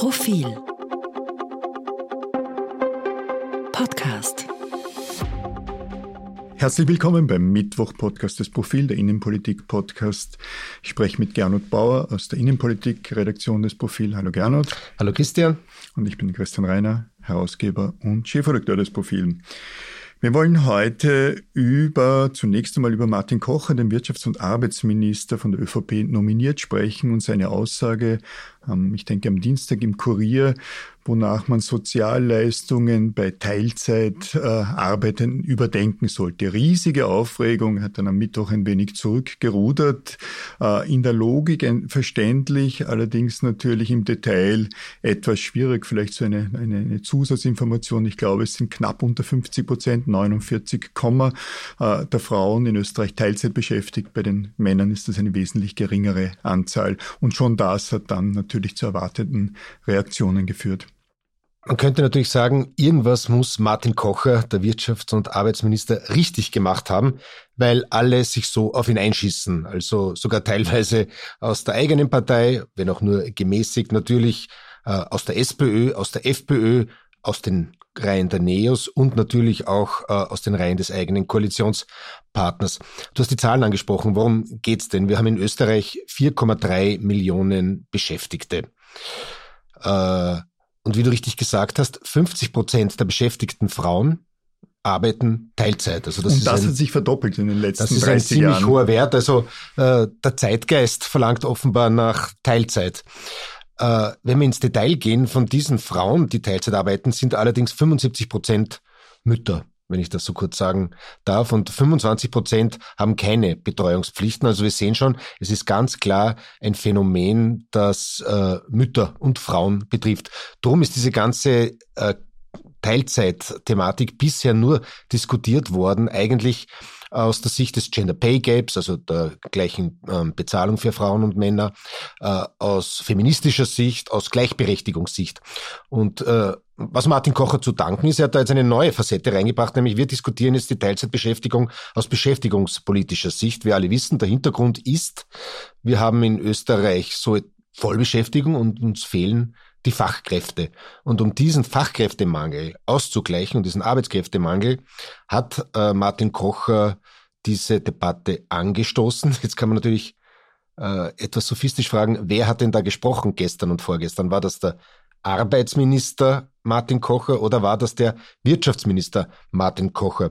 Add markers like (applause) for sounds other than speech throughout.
Profil Podcast Herzlich willkommen beim Mittwoch-Podcast des Profil, der Innenpolitik-Podcast. Ich spreche mit Gernot Bauer aus der Innenpolitik-Redaktion des Profil. Hallo Gernot. Hallo Christian. Und ich bin Christian Reiner, Herausgeber und Chefredakteur des Profil. Wir wollen heute über, zunächst einmal über Martin Kocher, den Wirtschafts- und Arbeitsminister von der ÖVP nominiert sprechen und seine Aussage, ich denke am Dienstag im Kurier, wonach man Sozialleistungen bei Teilzeit äh, überdenken sollte. Riesige Aufregung, hat dann am Mittwoch ein wenig zurückgerudert. Äh, in der Logik verständlich, allerdings natürlich im Detail etwas schwierig. Vielleicht so eine, eine, eine Zusatzinformation. Ich glaube, es sind knapp unter 50 Prozent, 49, äh, der Frauen in Österreich Teilzeit beschäftigt. Bei den Männern ist das eine wesentlich geringere Anzahl. Und schon das hat dann natürlich zu erwarteten Reaktionen geführt. Man könnte natürlich sagen, irgendwas muss Martin Kocher, der Wirtschafts- und Arbeitsminister, richtig gemacht haben, weil alle sich so auf ihn einschießen. Also sogar teilweise aus der eigenen Partei, wenn auch nur gemäßigt, natürlich äh, aus der SPÖ, aus der FPÖ, aus den Reihen der NEOS und natürlich auch äh, aus den Reihen des eigenen Koalitionspartners. Du hast die Zahlen angesprochen. Worum geht's denn? Wir haben in Österreich 4,3 Millionen Beschäftigte. Äh, und wie du richtig gesagt hast, 50 Prozent der beschäftigten Frauen arbeiten Teilzeit. Also das, und das ein, hat sich verdoppelt in den letzten 30 Jahren. Das ist ein ziemlich Jahren. hoher Wert. Also äh, der Zeitgeist verlangt offenbar nach Teilzeit. Äh, wenn wir ins Detail gehen, von diesen Frauen, die Teilzeit arbeiten, sind allerdings 75 Prozent Mütter wenn ich das so kurz sagen darf. Und 25 Prozent haben keine Betreuungspflichten. Also wir sehen schon, es ist ganz klar ein Phänomen, das äh, Mütter und Frauen betrifft. Drum ist diese ganze äh, Teilzeit-Thematik bisher nur diskutiert worden, eigentlich aus der Sicht des Gender Pay Gaps, also der gleichen ähm, Bezahlung für Frauen und Männer, äh, aus feministischer Sicht, aus Gleichberechtigungssicht. Und äh, was Martin Kocher zu danken ist, er hat da jetzt eine neue Facette reingebracht, nämlich wir diskutieren jetzt die Teilzeitbeschäftigung aus beschäftigungspolitischer Sicht. Wir alle wissen, der Hintergrund ist, wir haben in Österreich so Vollbeschäftigung und uns fehlen die Fachkräfte. Und um diesen Fachkräftemangel auszugleichen und diesen Arbeitskräftemangel hat äh, Martin Kocher diese Debatte angestoßen. Jetzt kann man natürlich äh, etwas sophistisch fragen, wer hat denn da gesprochen gestern und vorgestern? War das der Arbeitsminister Martin Kocher oder war das der Wirtschaftsminister Martin Kocher?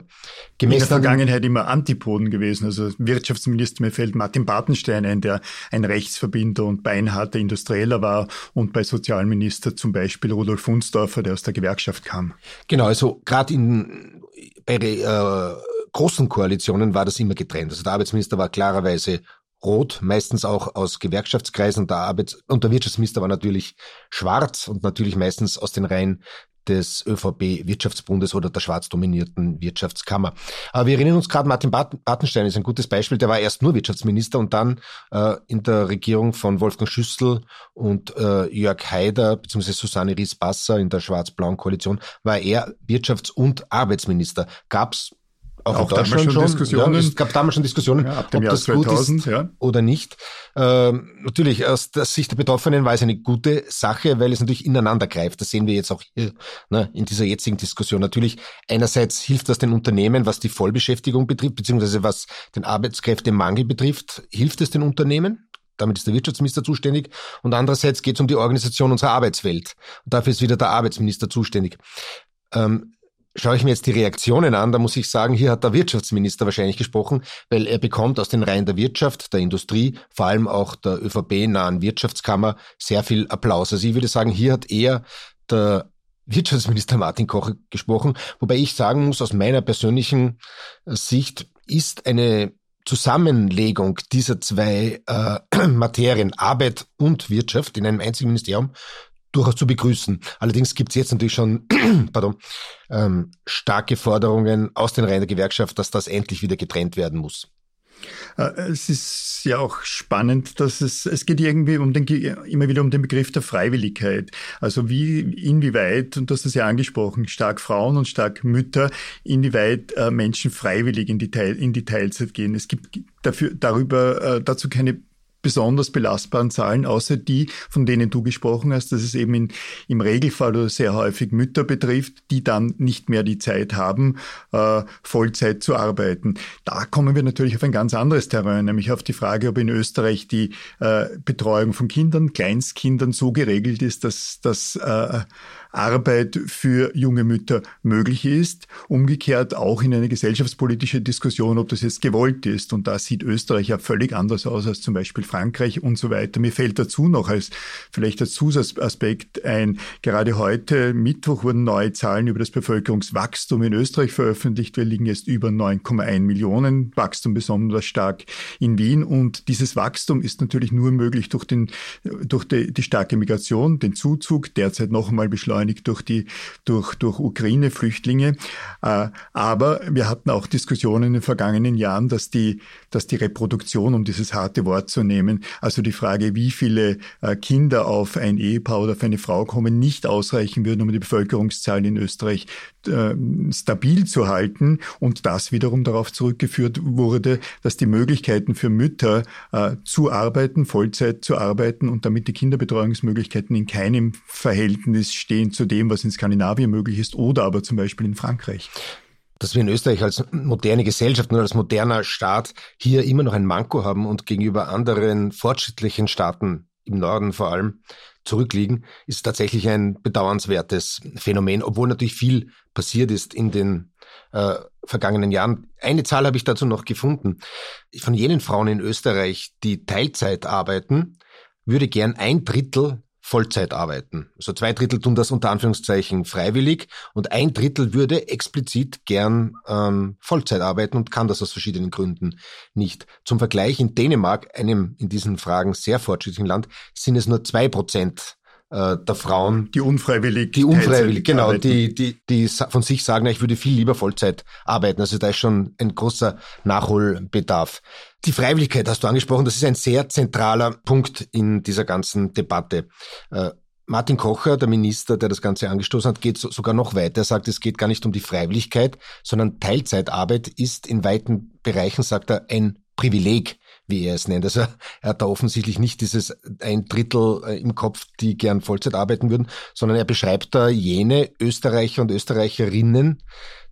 Gemäß in der Vergangenheit immer Antipoden gewesen. Also Wirtschaftsminister, mir fällt Martin Bartenstein ein, der ein Rechtsverbinder und beinharter Industrieller war und bei Sozialminister zum Beispiel Rudolf Funsdorfer, der aus der Gewerkschaft kam. Genau, also gerade in bei äh, großen Koalitionen war das immer getrennt. Also der Arbeitsminister war klarerweise rot, meistens auch aus Gewerkschaftskreisen. Der Arbeits- und der Wirtschaftsminister war natürlich schwarz und natürlich meistens aus den Reihen des ÖVP-Wirtschaftsbundes oder der schwarz dominierten Wirtschaftskammer. Aber wir erinnern uns gerade, Martin Bartenstein ist ein gutes Beispiel, der war erst nur Wirtschaftsminister und dann äh, in der Regierung von Wolfgang Schüssel und äh, Jörg Haider bzw. Susanne Ries-Basser in der schwarz-blauen Koalition war er Wirtschafts- und Arbeitsminister. Gab's auch, auch damals schon, schon Diskussionen. Ja, es gab damals schon Diskussionen, ja, ab dem ob Jahr das 2000, gut ist ja. oder nicht. Ähm, natürlich, aus der Sicht der Betroffenen war es eine gute Sache, weil es natürlich ineinander greift. Das sehen wir jetzt auch hier ne, in dieser jetzigen Diskussion. Natürlich, einerseits hilft das den Unternehmen, was die Vollbeschäftigung betrifft, beziehungsweise was den Arbeitskräftemangel betrifft, hilft es den Unternehmen, damit ist der Wirtschaftsminister zuständig. Und andererseits geht es um die Organisation unserer Arbeitswelt. Und dafür ist wieder der Arbeitsminister zuständig. Ähm, Schaue ich mir jetzt die Reaktionen an, da muss ich sagen, hier hat der Wirtschaftsminister wahrscheinlich gesprochen, weil er bekommt aus den Reihen der Wirtschaft, der Industrie, vor allem auch der ÖVP-nahen Wirtschaftskammer sehr viel Applaus. Also ich würde sagen, hier hat er der Wirtschaftsminister Martin Koch gesprochen, wobei ich sagen muss, aus meiner persönlichen Sicht ist eine Zusammenlegung dieser zwei äh, (clears throat) Materien, Arbeit und Wirtschaft, in einem einzigen Ministerium durchaus zu begrüßen. Allerdings gibt es jetzt natürlich schon (clears throat) pardon, ähm, starke Forderungen aus den Reihen der Gewerkschaft, dass das endlich wieder getrennt werden muss. Äh, es ist ja auch spannend, dass es, es geht irgendwie um den, immer wieder um den Begriff der Freiwilligkeit. Also wie, inwieweit, und hast es ja angesprochen, stark Frauen und stark Mütter, inwieweit äh, Menschen freiwillig in die, Teil, in die Teilzeit gehen. Es gibt dafür, darüber, äh, dazu keine besonders belastbaren Zahlen, außer die, von denen du gesprochen hast, dass es eben in, im Regelfall oder sehr häufig Mütter betrifft, die dann nicht mehr die Zeit haben, äh, Vollzeit zu arbeiten. Da kommen wir natürlich auf ein ganz anderes Terrain, nämlich auf die Frage, ob in Österreich die äh, Betreuung von Kindern, Kleinstkindern so geregelt ist, dass, dass äh, Arbeit für junge Mütter möglich ist. Umgekehrt auch in eine gesellschaftspolitische Diskussion, ob das jetzt gewollt ist. Und da sieht Österreich ja völlig anders aus als zum Beispiel Frankreich und so weiter. Mir fällt dazu noch als vielleicht als Zusatzaspekt ein, gerade heute, Mittwoch, wurden neue Zahlen über das Bevölkerungswachstum in Österreich veröffentlicht. Wir liegen jetzt über 9,1 Millionen, Wachstum besonders stark in Wien. Und dieses Wachstum ist natürlich nur möglich durch, den, durch die, die starke Migration, den Zuzug, derzeit noch einmal beschleunigt beschleunigt durch die, durch, durch Ukraine-Flüchtlinge. Äh, aber wir hatten auch Diskussionen in den vergangenen Jahren, dass die, dass die Reproduktion, um dieses harte Wort zu nehmen, also die Frage, wie viele äh, Kinder auf ein Ehepaar oder auf eine Frau kommen, nicht ausreichen würden, um die Bevölkerungszahl in Österreich äh, stabil zu halten und das wiederum darauf zurückgeführt wurde, dass die Möglichkeiten für Mütter äh, zu arbeiten, Vollzeit zu arbeiten und damit die Kinderbetreuungsmöglichkeiten in keinem Verhältnis stehen zu dem, was in Skandinavien möglich ist oder aber zum Beispiel in Frankreich. Dass wir in Österreich als moderne Gesellschaft und als moderner Staat hier immer noch ein Manko haben und gegenüber anderen fortschrittlichen Staaten im Norden vor allem zurückliegen, ist tatsächlich ein bedauernswertes Phänomen, obwohl natürlich viel passiert ist in den äh, vergangenen Jahren. Eine Zahl habe ich dazu noch gefunden. Von jenen Frauen in Österreich, die Teilzeit arbeiten, würde gern ein Drittel Vollzeit arbeiten. Also zwei Drittel tun das unter Anführungszeichen freiwillig und ein Drittel würde explizit gern ähm, Vollzeit arbeiten und kann das aus verschiedenen Gründen nicht. Zum Vergleich in Dänemark, einem in diesen Fragen sehr fortschrittlichen Land, sind es nur zwei Prozent äh, der Frauen. Die unfreiwillig. Die unfreiwillig, genau, die, die, die von sich sagen, ich würde viel lieber Vollzeit arbeiten. Also da ist schon ein großer Nachholbedarf. Die Freiwilligkeit hast du angesprochen, das ist ein sehr zentraler Punkt in dieser ganzen Debatte. Äh, Martin Kocher, der Minister, der das Ganze angestoßen hat, geht sogar noch weiter. Er sagt, es geht gar nicht um die Freiwilligkeit, sondern Teilzeitarbeit ist in weiten Bereichen, sagt er, ein Privileg wie er es nennt. Also er hat da offensichtlich nicht dieses ein Drittel äh, im Kopf, die gern Vollzeit arbeiten würden, sondern er beschreibt da jene Österreicher und Österreicherinnen,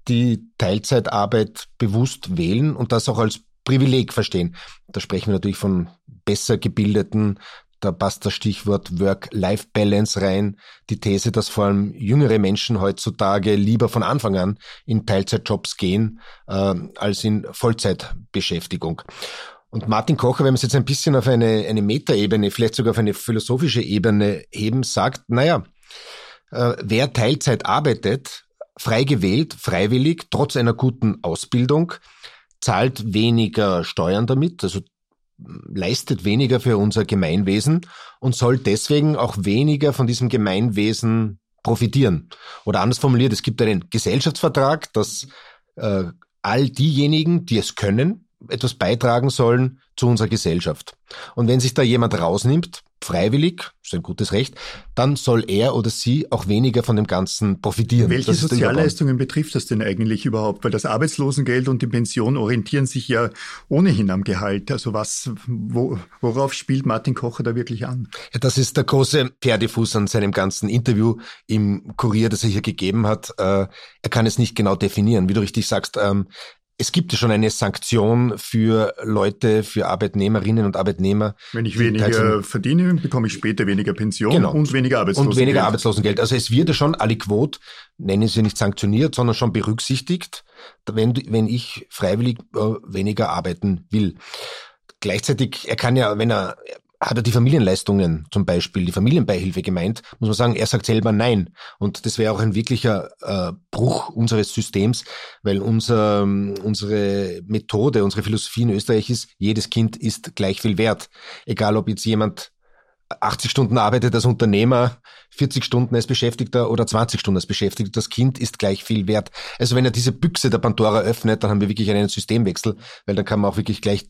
die Teilzeitarbeit bewusst wählen und das auch als Privileg verstehen. Da sprechen wir natürlich von besser gebildeten, da passt das Stichwort Work-Life-Balance rein. Die These, dass vor allem jüngere Menschen heutzutage lieber von Anfang an in Teilzeitjobs gehen äh, als in Vollzeitbeschäftigung. Und Martin Kocher, wenn wir es jetzt ein bisschen auf eine, eine Metaebene, vielleicht sogar auf eine philosophische Ebene heben, sagt, naja, äh, wer Teilzeit arbeitet, frei gewählt, freiwillig, trotz einer guten Ausbildung, zahlt weniger Steuern damit, also leistet weniger für unser Gemeinwesen und soll deswegen auch weniger von diesem Gemeinwesen profitieren. Oder anders formuliert, es gibt einen Gesellschaftsvertrag, dass äh, all diejenigen, die es können, etwas beitragen sollen zu unserer Gesellschaft. Und wenn sich da jemand rausnimmt, freiwillig, ist ein gutes Recht, dann soll er oder sie auch weniger von dem Ganzen profitieren. Welche Sozialleistungen betrifft das denn eigentlich überhaupt? Weil das Arbeitslosengeld und die Pension orientieren sich ja ohnehin am Gehalt. Also was, wo, worauf spielt Martin Kocher da wirklich an? Ja, das ist der große Pferdefuß an seinem ganzen Interview im Kurier, das er hier gegeben hat. Äh, er kann es nicht genau definieren. Wie du richtig sagst, ähm, es gibt ja schon eine Sanktion für Leute, für Arbeitnehmerinnen und Arbeitnehmer. Wenn ich weniger verdiene, bekomme ich später weniger Pension genau. und weniger Arbeitslosengeld. Und weniger Arbeitslosengeld. Also es wird ja schon alle Quote, nennen sie nicht sanktioniert, sondern schon berücksichtigt, wenn, wenn ich freiwillig äh, weniger arbeiten will. Gleichzeitig, er kann ja, wenn er, hat er die Familienleistungen zum Beispiel, die Familienbeihilfe gemeint, muss man sagen, er sagt selber nein. Und das wäre auch ein wirklicher äh, Bruch unseres Systems, weil unser, unsere Methode, unsere Philosophie in Österreich ist, jedes Kind ist gleich viel wert. Egal ob jetzt jemand 80 Stunden arbeitet als Unternehmer, 40 Stunden als Beschäftigter oder 20 Stunden als Beschäftigter. Das Kind ist gleich viel wert. Also wenn er diese Büchse der Pandora öffnet, dann haben wir wirklich einen Systemwechsel, weil dann kann man auch wirklich gleich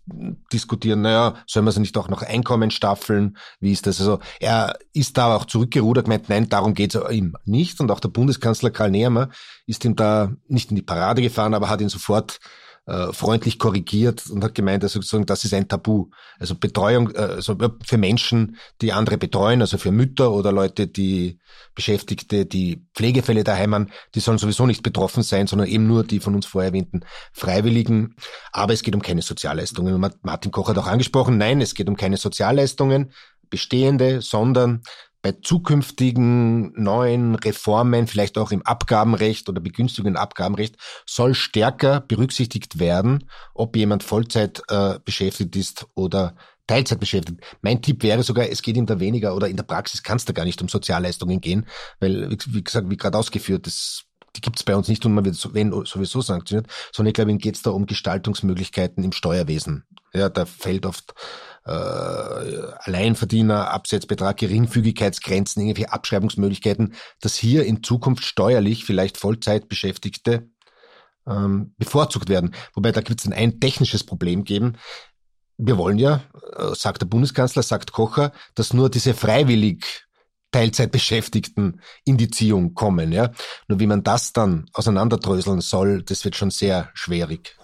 diskutieren, naja, soll man sie nicht auch noch Einkommen staffeln? Wie ist das? Also er ist da auch zurückgerudert, gemeint, nein, darum geht's ihm nicht. Und auch der Bundeskanzler Karl Nehammer ist ihm da nicht in die Parade gefahren, aber hat ihn sofort äh, freundlich korrigiert und hat gemeint, also sozusagen, das ist ein Tabu. Also Betreuung, äh, also für Menschen, die andere betreuen, also für Mütter oder Leute, die Beschäftigte, die Pflegefälle daheim haben, die sollen sowieso nicht betroffen sein, sondern eben nur die von uns vorher erwähnten Freiwilligen. Aber es geht um keine Sozialleistungen. Martin Koch hat auch angesprochen, nein, es geht um keine Sozialleistungen, bestehende, sondern bei zukünftigen neuen Reformen, vielleicht auch im Abgabenrecht oder Begünstigungen im Abgabenrecht, soll stärker berücksichtigt werden, ob jemand Vollzeit äh, beschäftigt ist oder Teilzeit beschäftigt. Mein Tipp wäre sogar, es geht ihm da weniger oder in der Praxis kann es da gar nicht um Sozialleistungen gehen, weil, wie gesagt, wie gerade ausgeführt, das die gibt es bei uns nicht und man wird wenn sowieso sanktioniert, sondern ich glaube, ihnen geht es da um Gestaltungsmöglichkeiten im Steuerwesen. Ja, da fällt oft äh, Alleinverdiener, Absetzbetrag, Geringfügigkeitsgrenzen, irgendwelche Abschreibungsmöglichkeiten, dass hier in Zukunft steuerlich vielleicht Vollzeitbeschäftigte ähm, bevorzugt werden. Wobei da wird es ein technisches Problem geben. Wir wollen ja, äh, sagt der Bundeskanzler, sagt Kocher, dass nur diese freiwillig Teilzeitbeschäftigten in die Ziehung kommen. Ja? Nur wie man das dann auseinanderdröseln soll, das wird schon sehr schwierig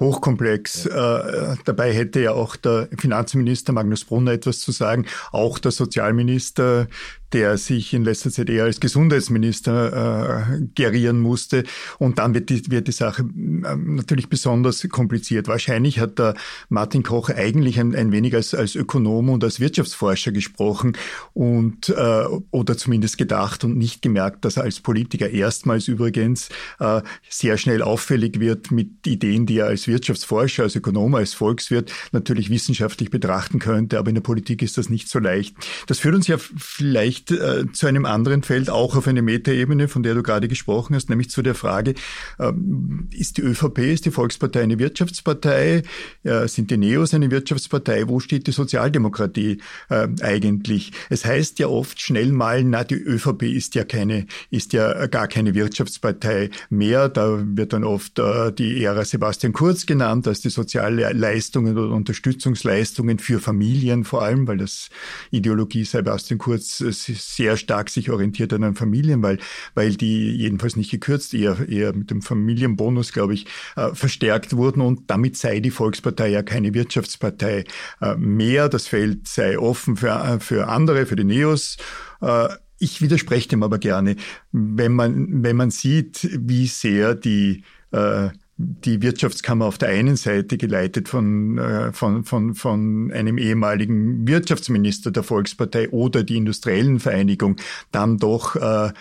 hochkomplex. Äh, dabei hätte ja auch der Finanzminister Magnus Brunner etwas zu sagen, auch der Sozialminister der sich in letzter Zeit eher als Gesundheitsminister äh, gerieren musste. Und dann wird die, wird die Sache äh, natürlich besonders kompliziert. Wahrscheinlich hat der Martin Koch eigentlich ein, ein wenig als, als Ökonom und als Wirtschaftsforscher gesprochen und äh, oder zumindest gedacht und nicht gemerkt, dass er als Politiker erstmals übrigens äh, sehr schnell auffällig wird mit Ideen, die er als Wirtschaftsforscher, als Ökonom, als Volkswirt natürlich wissenschaftlich betrachten könnte. Aber in der Politik ist das nicht so leicht. Das führt uns ja vielleicht äh, zu einem anderen Feld, auch auf eine Metaebene, von der du gerade gesprochen hast, nämlich zu der Frage, ähm, ist die ÖVP, ist die Volkspartei eine Wirtschaftspartei? Äh, sind die Neos eine Wirtschaftspartei? Wo steht die Sozialdemokratie äh, eigentlich? Es heißt ja oft schnell mal, na, die ÖVP ist ja keine, ist ja gar keine Wirtschaftspartei mehr. Da wird dann oft äh, die Ära Sebastian Kurz genannt, als die Sozialleistungen oder Unterstützungsleistungen für Familien vor allem, weil das Ideologie Sebastian Kurz äh, sehr stark sich orientiert an den Familien, weil, weil die jedenfalls nicht gekürzt, eher, eher mit dem Familienbonus, glaube ich, äh, verstärkt wurden und damit sei die Volkspartei ja keine Wirtschaftspartei äh, mehr. Das Feld sei offen für, für andere, für die Neos. Ich widerspreche dem aber gerne, wenn man, wenn man sieht, wie sehr die äh, die Wirtschaftskammer auf der einen Seite geleitet von, äh, von, von, von einem ehemaligen Wirtschaftsminister der Volkspartei oder die Industriellen Vereinigung dann doch äh,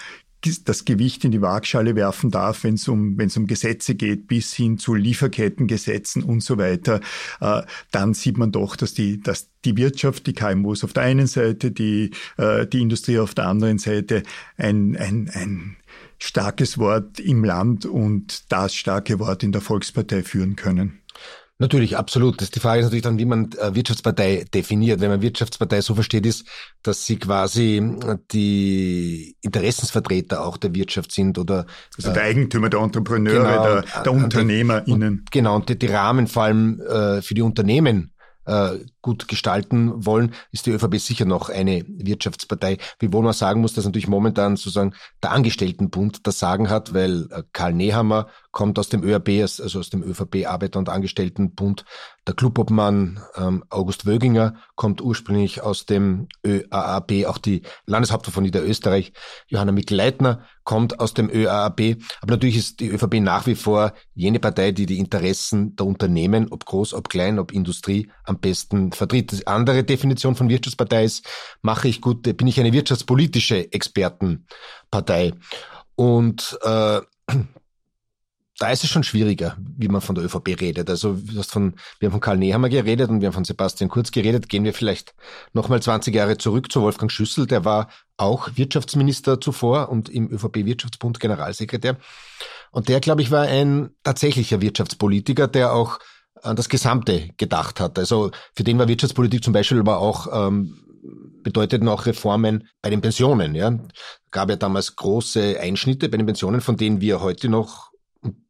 das Gewicht in die Waagschale werfen darf, wenn es um, wenn es um Gesetze geht, bis hin zu Lieferkettengesetzen und so weiter, äh, dann sieht man doch, dass die, dass die Wirtschaft, die KMUs auf der einen Seite, die, äh, die Industrie auf der anderen Seite ein, ein, ein starkes Wort im Land und das starke Wort in der Volkspartei führen können. Natürlich, absolut. Das, die Frage ist natürlich dann, wie man äh, Wirtschaftspartei definiert. Wenn man Wirtschaftspartei so versteht, ist, dass sie quasi äh, die Interessensvertreter auch der Wirtschaft sind oder also der Eigentümer, der Entrepreneure, genau, der, der UnternehmerInnen. Und, genau, und die, die Rahmen vor allem äh, für die Unternehmen äh, gut gestalten wollen, ist die ÖVP sicher noch eine Wirtschaftspartei. Wiewohl man sagen muss, dass natürlich momentan sozusagen der Angestelltenbund das Sagen hat, weil Karl Nehammer kommt aus dem ÖAB, also aus dem ÖVP Arbeiter- und Angestelltenbund. Der Clubobmann ähm, August Wöginger kommt ursprünglich aus dem ÖAAB, auch die Landeshauptfrau von Niederösterreich, Johanna Mikl-Leitner, kommt aus dem ÖAAB. Aber natürlich ist die ÖVP nach wie vor jene Partei, die die Interessen der Unternehmen, ob groß, ob klein, ob Industrie, am besten vertritt. Die andere Definition von Wirtschaftspartei ist, mache ich gut, bin ich eine wirtschaftspolitische Expertenpartei. Und äh, da ist es schon schwieriger, wie man von der ÖVP redet. Also du hast von, wir haben von Karl Nehammer geredet und wir haben von Sebastian Kurz geredet. Gehen wir vielleicht nochmal 20 Jahre zurück zu Wolfgang Schüssel. Der war auch Wirtschaftsminister zuvor und im ÖVP-Wirtschaftsbund Generalsekretär. Und der, glaube ich, war ein tatsächlicher Wirtschaftspolitiker, der auch an das Gesamte gedacht hat. Also für den war Wirtschaftspolitik zum Beispiel aber auch ähm, bedeuteten auch Reformen bei den Pensionen. Ja, gab ja damals große Einschnitte bei den Pensionen, von denen wir heute noch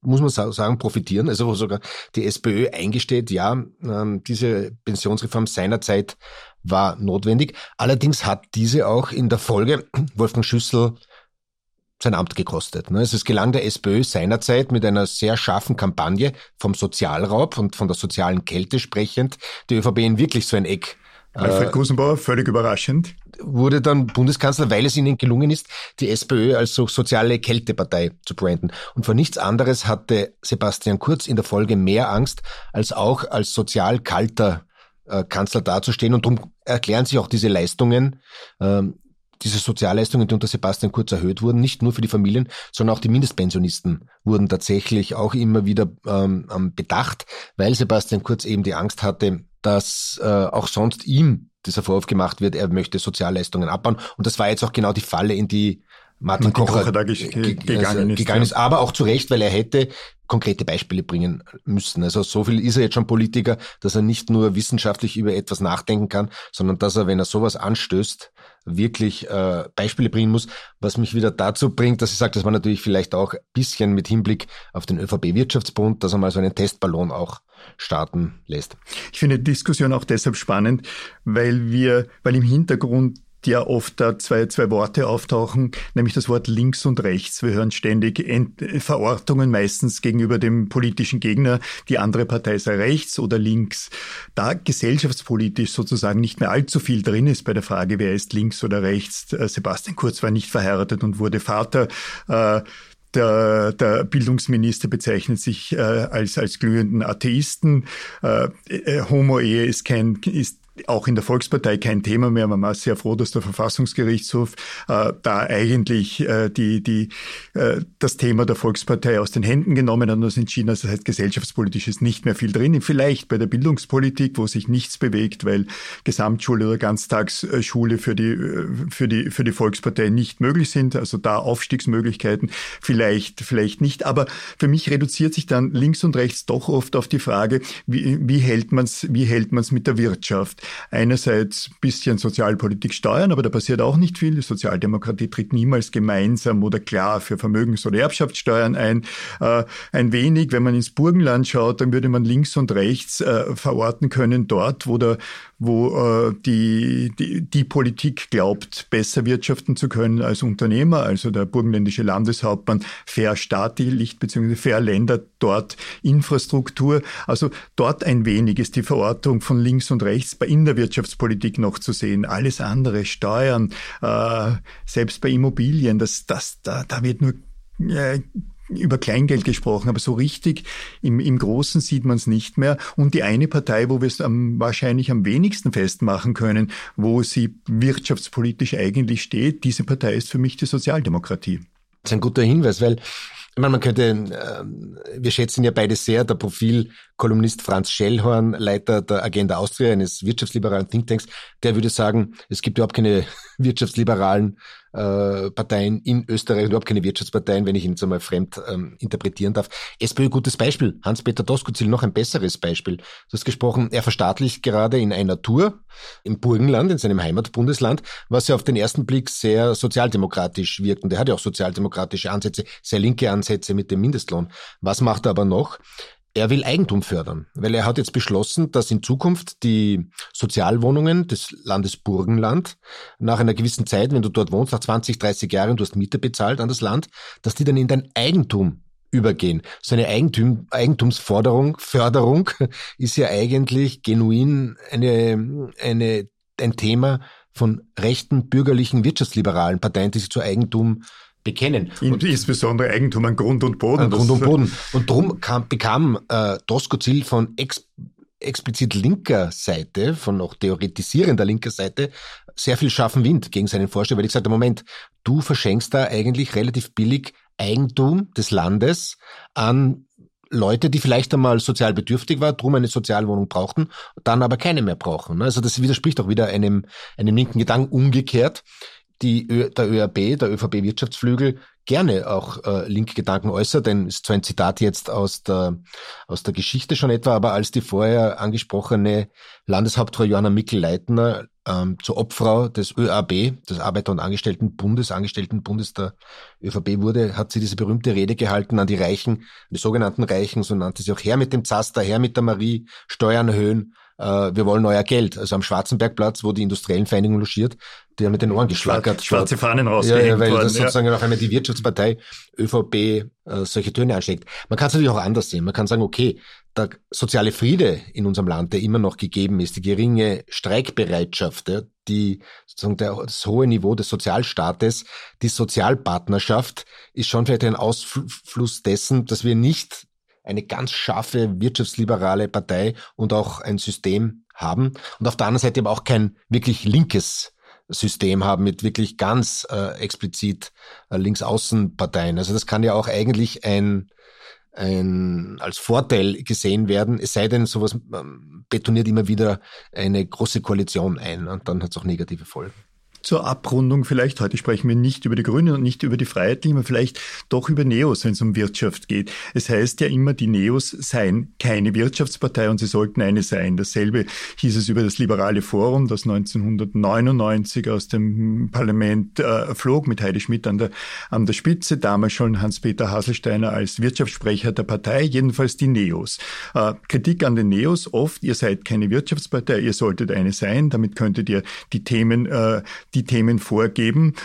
muss man sagen, profitieren. Also wo sogar die SPÖ eingesteht, ja, ähm, diese Pensionsreform seinerzeit war notwendig. Allerdings hat diese auch in der Folge (clears throat) Wolfgang Schüssel sein Amt gekostet. Ne? Es gelang der SPÖ seinerzeit mit einer sehr scharfen Kampagne vom Sozialraub und von der sozialen Kälte sprechend, die ÖVP in wirklich so ein Eck Alfred Gusenbauer, völlig überraschend. Wurde dann Bundeskanzler, weil es ihnen gelungen ist, die SPÖ als so soziale Kältepartei zu branden. Und vor nichts anderes hatte Sebastian Kurz in der Folge mehr Angst, als auch als sozial kalter äh, Kanzler dazustehen. Und darum erklären sich auch diese Leistungen, ähm, diese Sozialleistungen, die unter Sebastian Kurz erhöht wurden, nicht nur für die Familien, sondern auch die Mindestpensionisten wurden tatsächlich auch immer wieder ähm, bedacht, weil Sebastian Kurz eben die Angst hatte, dass äh, auch sonst ihm dieser Vorwurf gemacht wird, er möchte Sozialleistungen abbauen. Und das war jetzt auch genau die Falle, in die Martin, Martin Kocher, Kocher gegangen, also, ist, gegangen ist. Aber auch zu Recht, weil er hätte konkrete Beispiele bringen müssen. Also so viel ist er jetzt schon Politiker, dass er nicht nur wissenschaftlich über etwas nachdenken kann, sondern dass er, wenn er sowas anstößt, wirklich äh, Beispiele bringen muss, was mich wieder dazu bringt, dass ich sage, das war natürlich vielleicht auch ein bisschen mit Hinblick auf den ÖVP-Wirtschaftsbund, dass er mal so einen Testballon auch starten lässt. Ich finde die Diskussion auch deshalb spannend, weil wir, weil im Hintergrund ja oft da zwei, zwei Worte auftauchen, nämlich das Wort links und rechts. Wir hören ständig Ent Verortungen meistens gegenüber dem politischen Gegner, die andere Partei sei rechts oder links. Da gesellschaftspolitisch sozusagen nicht mehr allzu viel drin ist bei der Frage, wer ist links oder rechts. Äh, Sebastian Kurz war nicht verheiratet und wurde Vater. Äh, der, der Bildungsminister bezeichnet sich äh, als, als glühenden Atheisten. Äh, äh Homo-Ehe ist kein, ist auch in der Volkspartei kein Thema mehr. Man war sehr froh, dass der Verfassungsgerichtshof äh, da eigentlich äh, die, die, äh, das Thema der Volkspartei aus den Händen genommen hat und das entschieden hat. Das heißt, gesellschaftspolitisch ist nicht mehr viel drin. Vielleicht bei der Bildungspolitik, wo sich nichts bewegt, weil Gesamtschule oder Ganztagsschule für die, äh, für die, für die Volkspartei nicht möglich sind. Also da Aufstiegsmöglichkeiten vielleicht, vielleicht nicht. Aber für mich reduziert sich dann links und rechts doch oft auf die Frage, wie, wie hält man's, wie hält man's mit der Wirtschaft? Einerseits bisschen Sozialpolitik steuern, aber da passiert auch nicht viel. Die Sozialdemokratie tritt niemals gemeinsam oder klar für Vermögens- oder Erbschaftssteuern ein. Äh, ein wenig, wenn man ins Burgenland schaut, dann würde man links und rechts äh, verorten können, dort, wo der wo äh, die, die, die Politik glaubt, besser wirtschaften zu können als Unternehmer. Also der burgenländische Landeshauptmann verstaatlicht bzw. verländert dort Infrastruktur. Also dort ein wenig ist die Verortung von links und rechts in der Wirtschaftspolitik noch zu sehen. Alles andere, Steuern, äh, selbst bei Immobilien, das, das, da, da wird nur äh, über Kleingeld gesprochen, aber so richtig im, im Großen sieht man es nicht mehr. Und die eine Partei, wo wir es am, wahrscheinlich am wenigsten festmachen können, wo sie wirtschaftspolitisch eigentlich steht, diese Partei ist für mich die Sozialdemokratie. Das ist ein guter Hinweis, weil ich meine, man könnte, äh, wir schätzen ja beide sehr, der Profilkolumnist Franz Schellhorn, Leiter der Agenda Austria, eines wirtschaftsliberalen Thinktanks, der würde sagen, es gibt überhaupt keine (laughs) wirtschaftsliberalen äh, Parteien in Österreich, überhaupt keine Wirtschaftsparteien, wenn ich ihn jetzt einmal fremd ähm, interpretieren darf. SPÖ, gutes Beispiel. Hans-Peter Doskozil, noch ein besseres Beispiel. Du hast gesprochen, er verstaatlicht gerade in einer Tour im Burgenland, in seinem Heimatbundesland, was ja auf den ersten Blick sehr sozialdemokratisch wirkt. Und er hat ja auch sozialdemokratische Ansätze, sehr linke Ansätze mit dem Mindestlohn. Was macht er aber noch? Er will Eigentum fördern, weil er hat jetzt beschlossen, dass in Zukunft die Sozialwohnungen des Landes Burgenland nach einer gewissen Zeit, wenn du dort wohnst, nach 20, 30 Jahren, du hast Miete bezahlt an das Land, dass die dann in dein Eigentum übergehen. So eine Eigentum, Eigentumsforderung, Förderung (laughs) ist ja eigentlich genuin eine, eine, ein Thema von rechten, bürgerlichen, wirtschaftsliberalen Parteien, die sich zu Eigentum bekennen. Und insbesondere Eigentum an Grund und Boden. An Grund und Boden. Und darum kam, bekam äh, Doskozil von ex, explizit linker Seite, von noch theoretisierender linker Seite, sehr viel scharfen Wind gegen seinen Vorschlag, weil ich sagte, Moment, du verschenkst da eigentlich relativ billig Eigentum des Landes an Leute, die vielleicht einmal sozial bedürftig war, drum eine Sozialwohnung brauchten, dann aber keine mehr brauchen. Also das widerspricht auch wieder einem, einem linken Gedanken umgekehrt die Ö der ÖRB, der ÖVP-Wirtschaftsflügel, gerne auch äh, linke Gedanken äußert, denn ist zwar ein Zitat jetzt aus der, aus der Geschichte schon etwa, aber als die vorher angesprochene Landeshauptfrau Johanna Mickel-Leitner ähm, zur Obfrau des ÖAB, des Arbeiter- und Angestelltenbundes, Angestelltenbundes der ÖVP wurde, hat sie diese berühmte Rede gehalten an die Reichen, die sogenannten Reichen, so nannte sie auch, her mit dem Zaster, her mit der Marie, Steuern erhöhen, wir wollen euer Geld. Also am Schwarzenbergplatz, wo die industriellen Vereinigung logiert, die haben mit den Ohren geschlackert. Schwarze Fahnen rausgehängt ja, ja, weil worden, das sozusagen ja. auch einmal die Wirtschaftspartei ÖVP äh, solche Töne anschlägt. Man kann es natürlich auch anders sehen. Man kann sagen, okay, der soziale Friede in unserem Land, der immer noch gegeben ist, die geringe Streikbereitschaft, ja, die sozusagen der, das hohe Niveau des Sozialstaates, die Sozialpartnerschaft ist schon vielleicht ein Ausfluss dessen, dass wir nicht eine ganz scharfe wirtschaftsliberale Partei und auch ein System haben und auf der anderen Seite aber auch kein wirklich linkes System haben mit wirklich ganz äh, explizit äh, Linksaußenparteien. Also das kann ja auch eigentlich ein, ein als Vorteil gesehen werden, es sei denn, sowas ähm, betoniert immer wieder eine große Koalition ein und dann hat es auch negative Folgen zur Abrundung vielleicht. Heute sprechen wir nicht über die Grünen und nicht über die Freiheitlichen, aber vielleicht doch über Neos, wenn es um Wirtschaft geht. Es heißt ja immer, die Neos seien keine Wirtschaftspartei und sie sollten eine sein. Dasselbe hieß es über das Liberale Forum, das 1999 aus dem Parlament äh, flog, mit Heidi Schmidt an der, an der Spitze, damals schon Hans-Peter Haselsteiner als Wirtschaftssprecher der Partei, jedenfalls die Neos. Äh, Kritik an den Neos oft, ihr seid keine Wirtschaftspartei, ihr solltet eine sein, damit könntet ihr die Themen äh, die Themen vorgeben.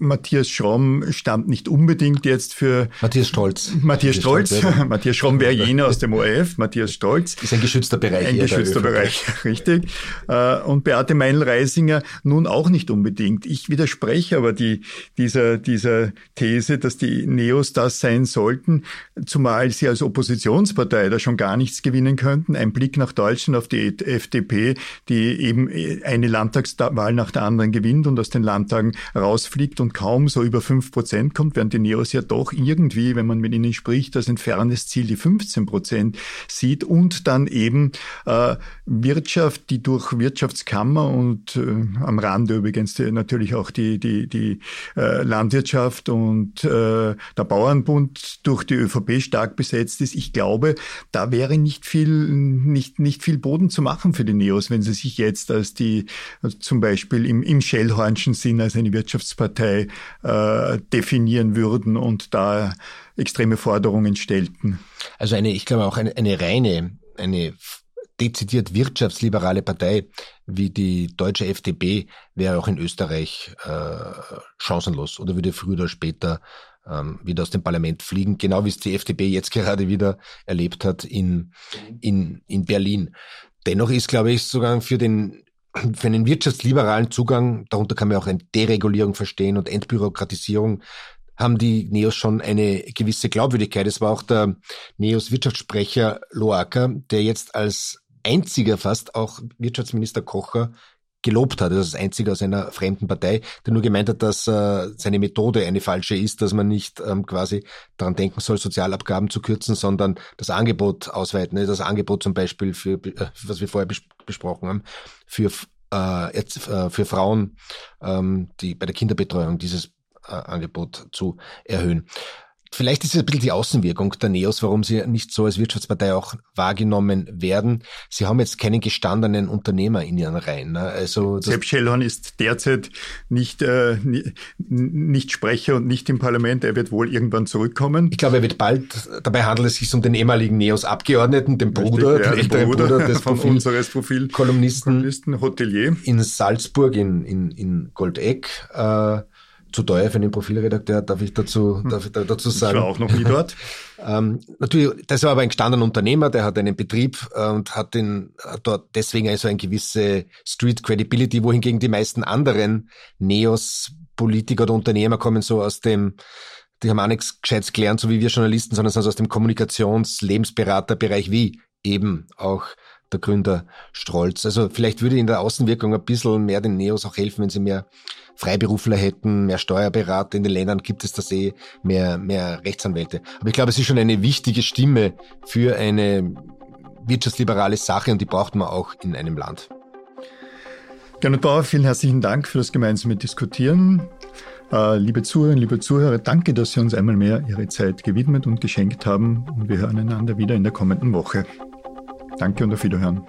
Matthias Schromm stammt nicht unbedingt jetzt für Matthias Stolz. Matthias Stolz. (laughs) Matthias Schromm wäre jener aus dem ORF. Matthias Stolz. Ist ein geschützter Bereich. Ein geschützter Bereich, (laughs) richtig. Äh, und Beate Meinl-Reisinger nun auch nicht unbedingt. Ich widerspreche aber die, dieser, dieser These, dass die Neos das sein sollten, zumal sie als Oppositionspartei da schon gar nichts gewinnen könnten. Ein Blick nach Deutschland auf die FDP, die eben eine Landtagswahl nach der anderen gewinnt und aus den Landtagen rausfliegt und und kaum so über fünf Prozent kommt, während die Neos ja doch irgendwie, wenn man mit ihnen spricht, das entferntes Ziel die 15 Prozent sieht und dann eben äh, Wirtschaft, die durch Wirtschaftskammer und äh, am Rande übrigens die, natürlich auch die, die, die äh, Landwirtschaft und äh, der Bauernbund durch die ÖVP stark besetzt ist. Ich glaube, da wäre nicht viel, nicht, nicht viel Boden zu machen für die Neos, wenn sie sich jetzt als die, also zum Beispiel im, im Schellhornschen Sinn als eine Wirtschaftspartei äh, definieren würden und da extreme Forderungen stellten. Also eine, ich glaube auch eine, eine reine, eine dezidiert wirtschaftsliberale Partei wie die deutsche FDP wäre auch in Österreich äh, chancenlos oder würde früher oder später ähm, wieder aus dem Parlament fliegen, genau wie es die FDP jetzt (laughs) gerade wieder erlebt hat in, in, in Berlin. Dennoch ist, glaube ich, sogar für den für einen wirtschaftsliberalen Zugang, darunter kann man auch eine Deregulierung verstehen und Entbürokratisierung, haben die Neos schon eine gewisse Glaubwürdigkeit. Es war auch der Neos Wirtschaftssprecher Loacker, der jetzt als einziger fast auch Wirtschaftsminister Kocher gelobt hat. Das ist das Einzige aus einer fremden Partei, der nur gemeint hat, dass äh, seine Methode eine falsche ist, dass man nicht ähm, quasi daran denken soll, Sozialabgaben zu kürzen, sondern das Angebot ausweiten. Ne? Das Angebot zum Beispiel für, äh, was wir vorher bes besprochen haben, für äh, äh, für Frauen, ähm, die bei der Kinderbetreuung dieses äh, Angebot zu erhöhen. Vielleicht ist es ein bisschen die Außenwirkung der Neos, warum sie nicht so als Wirtschaftspartei auch wahrgenommen werden. Sie haben jetzt keinen gestandenen Unternehmer in ihren Reihen. Ne? Also Sepp Schellhorn ist derzeit nicht, äh, nicht Sprecher und nicht im Parlament. Er wird wohl irgendwann zurückkommen. Ich glaube, er wird bald, dabei handelt es sich um den ehemaligen Neos-Abgeordneten, den Bruder, ja, den älteren Bruder, Bruder des (laughs) von Profil unseres Profil Kolumnisten, Kolumnisten Hotelier. in Salzburg, in, in, in Goldeck. Äh, zu teuer für einen Profilredakteur, darf ich dazu, darf ich dazu sagen. Ich war auch noch nie dort. (laughs) ähm, natürlich, das war aber ein gestandener Unternehmer, der hat einen Betrieb äh, und hat den, hat dort deswegen also eine gewisse Street Credibility, wohingegen die meisten anderen Neos, Politiker oder Unternehmer kommen so aus dem, die haben auch nichts Gescheites gelernt, so wie wir Journalisten, sondern sind aus dem Kommunikations-Lebensberaterbereich wie eben auch der Gründer Strolz. Also vielleicht würde in der Außenwirkung ein bisschen mehr den Neos auch helfen, wenn sie mehr Freiberufler hätten, mehr Steuerberater. In den Ländern gibt es das eh, mehr, mehr Rechtsanwälte. Aber ich glaube, es ist schon eine wichtige Stimme für eine wirtschaftsliberale Sache und die braucht man auch in einem Land. Gernot Bauer, vielen herzlichen Dank für das gemeinsame Diskutieren. Äh, liebe Zuhörerinnen, liebe Zuhörer, danke, dass Sie uns einmal mehr Ihre Zeit gewidmet und geschenkt haben und wir hören einander wieder in der kommenden Woche. Danke und auf Wiederhören.